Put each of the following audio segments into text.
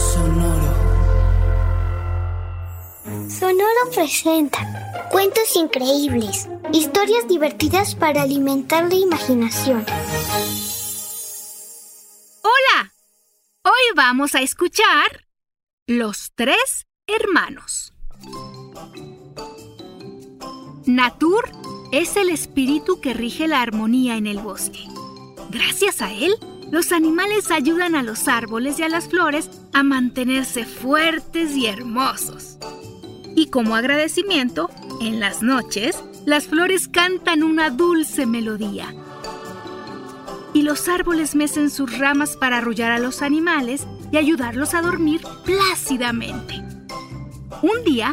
Sonoro. Sonoro presenta cuentos increíbles, historias divertidas para alimentar la imaginación. Hola, hoy vamos a escuchar Los tres hermanos. Natur es el espíritu que rige la armonía en el bosque. Gracias a él, los animales ayudan a los árboles y a las flores a mantenerse fuertes y hermosos. Y como agradecimiento, en las noches, las flores cantan una dulce melodía. Y los árboles mecen sus ramas para arrullar a los animales y ayudarlos a dormir plácidamente. Un día,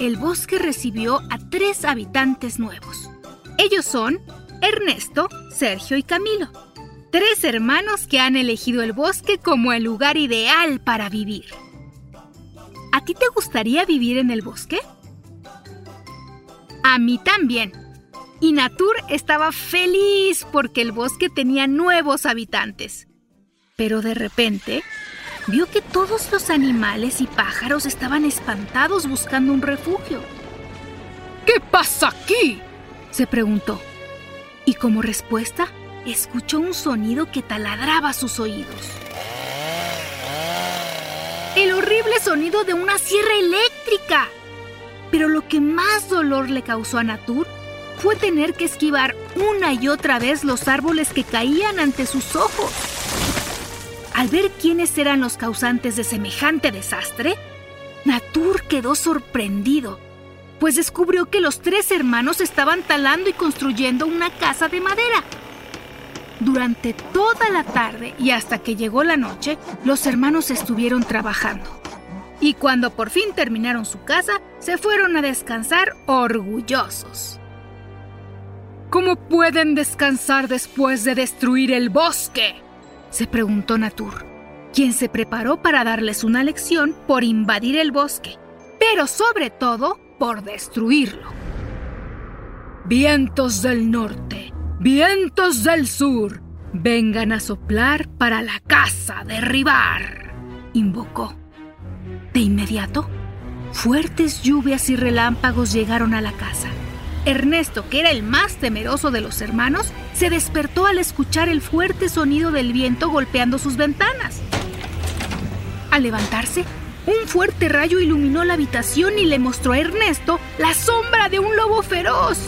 el bosque recibió a tres habitantes nuevos. Ellos son Ernesto, Sergio y Camilo. Tres hermanos que han elegido el bosque como el lugar ideal para vivir. ¿A ti te gustaría vivir en el bosque? A mí también. Y Natur estaba feliz porque el bosque tenía nuevos habitantes. Pero de repente vio que todos los animales y pájaros estaban espantados buscando un refugio. ¿Qué pasa aquí? se preguntó. Y como respuesta, escuchó un sonido que taladraba sus oídos. El horrible sonido de una sierra eléctrica. Pero lo que más dolor le causó a Natur fue tener que esquivar una y otra vez los árboles que caían ante sus ojos. Al ver quiénes eran los causantes de semejante desastre, Natur quedó sorprendido, pues descubrió que los tres hermanos estaban talando y construyendo una casa de madera. Durante toda la tarde y hasta que llegó la noche, los hermanos estuvieron trabajando. Y cuando por fin terminaron su casa, se fueron a descansar orgullosos. ¿Cómo pueden descansar después de destruir el bosque? se preguntó Natur, quien se preparó para darles una lección por invadir el bosque, pero sobre todo por destruirlo. Vientos del norte, vientos del sur, vengan a soplar para la casa derribar, invocó. De inmediato, fuertes lluvias y relámpagos llegaron a la casa. Ernesto, que era el más temeroso de los hermanos, se despertó al escuchar el fuerte sonido del viento golpeando sus ventanas. Al levantarse, un fuerte rayo iluminó la habitación y le mostró a Ernesto la sombra de un lobo feroz.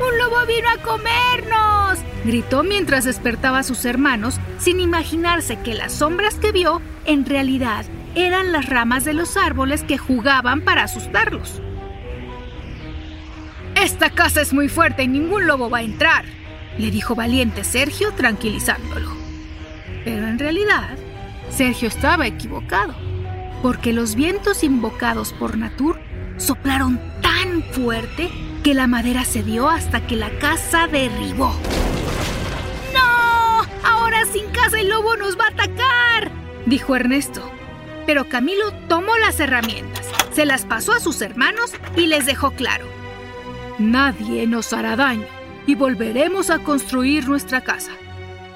¡Un lobo vino a comernos! gritó mientras despertaba a sus hermanos, sin imaginarse que las sombras que vio en realidad eran las ramas de los árboles que jugaban para asustarlos. Esta casa es muy fuerte y ningún lobo va a entrar, le dijo valiente Sergio tranquilizándolo. Pero en realidad, Sergio estaba equivocado, porque los vientos invocados por Natur soplaron fuerte que la madera cedió hasta que la casa derribó. ¡No! Ahora sin casa el lobo nos va a atacar, dijo Ernesto. Pero Camilo tomó las herramientas, se las pasó a sus hermanos y les dejó claro. Nadie nos hará daño y volveremos a construir nuestra casa.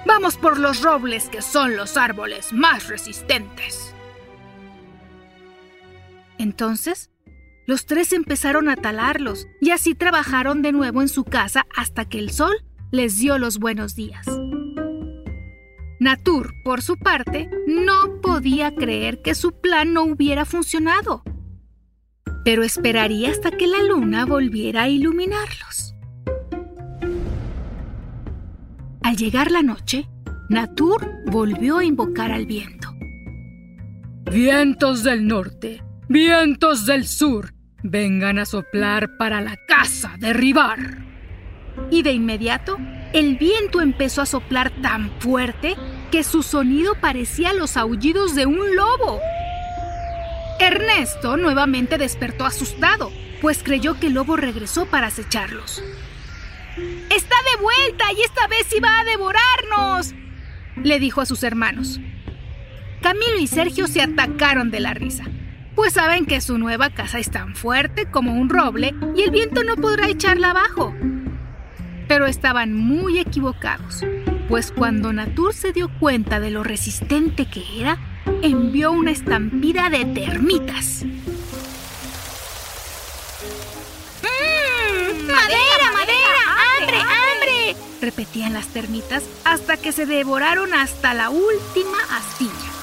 Vamos por los robles que son los árboles más resistentes. Entonces, los tres empezaron a talarlos y así trabajaron de nuevo en su casa hasta que el sol les dio los buenos días. Natur, por su parte, no podía creer que su plan no hubiera funcionado, pero esperaría hasta que la luna volviera a iluminarlos. Al llegar la noche, Natur volvió a invocar al viento. Vientos del norte, vientos del sur, vengan a soplar para la casa derribar. y de inmediato el viento empezó a soplar tan fuerte que su sonido parecía los aullidos de un lobo. Ernesto nuevamente despertó asustado, pues creyó que el lobo regresó para acecharlos. ¡Está de vuelta y esta vez iba a devorarnos! le dijo a sus hermanos. Camilo y Sergio se atacaron de la risa, pues saben que su nueva casa es tan fuerte como un roble y el viento no podrá echarla abajo. Pero estaban muy equivocados, pues cuando Natur se dio cuenta de lo resistente que era, envió una estampida de termitas. ¡Mmm! ¡Madera, madera! ¡Hambre, hambre! Repetían las termitas hasta que se devoraron hasta la última astilla.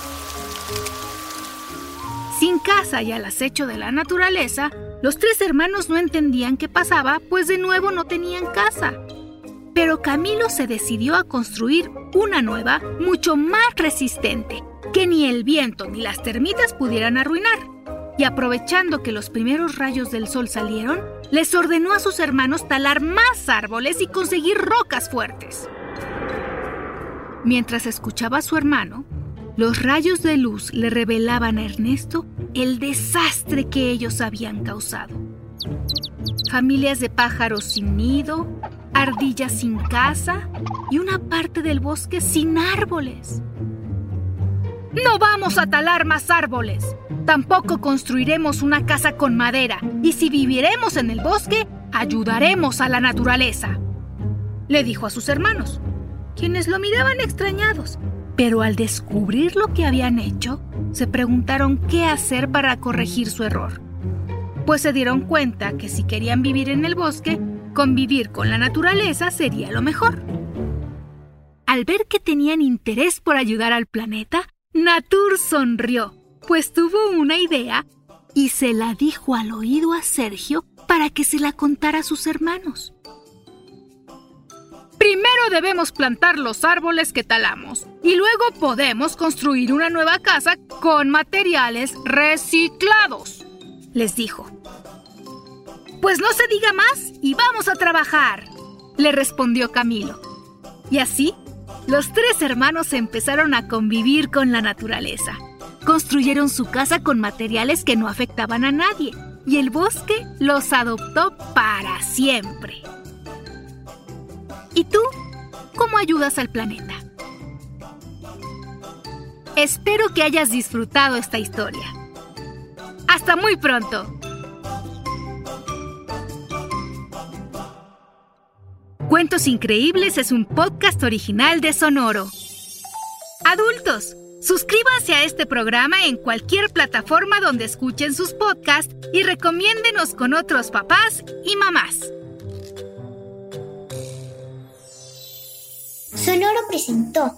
Sin casa y al acecho de la naturaleza, los tres hermanos no entendían qué pasaba, pues de nuevo no tenían casa. Pero Camilo se decidió a construir una nueva, mucho más resistente, que ni el viento ni las termitas pudieran arruinar. Y aprovechando que los primeros rayos del sol salieron, les ordenó a sus hermanos talar más árboles y conseguir rocas fuertes. Mientras escuchaba a su hermano, los rayos de luz le revelaban a Ernesto el desastre que ellos habían causado. Familias de pájaros sin nido, ardillas sin casa y una parte del bosque sin árboles. No vamos a talar más árboles. Tampoco construiremos una casa con madera. Y si viviremos en el bosque, ayudaremos a la naturaleza. Le dijo a sus hermanos, quienes lo miraban extrañados. Pero al descubrir lo que habían hecho, se preguntaron qué hacer para corregir su error. Pues se dieron cuenta que si querían vivir en el bosque, convivir con la naturaleza sería lo mejor. Al ver que tenían interés por ayudar al planeta, Natur sonrió, pues tuvo una idea y se la dijo al oído a Sergio para que se la contara a sus hermanos. Primero debemos plantar los árboles que talamos y luego podemos construir una nueva casa con materiales reciclados, les dijo. Pues no se diga más y vamos a trabajar, le respondió Camilo. Y así, los tres hermanos empezaron a convivir con la naturaleza. Construyeron su casa con materiales que no afectaban a nadie y el bosque los adoptó para siempre. ¿Y tú? ¿Cómo ayudas al planeta? Espero que hayas disfrutado esta historia. Hasta muy pronto. Cuentos Increíbles es un podcast original de Sonoro. Adultos, suscríbanse a este programa en cualquier plataforma donde escuchen sus podcasts y recomiéndenos con otros papás y mamás. Sonoro presentó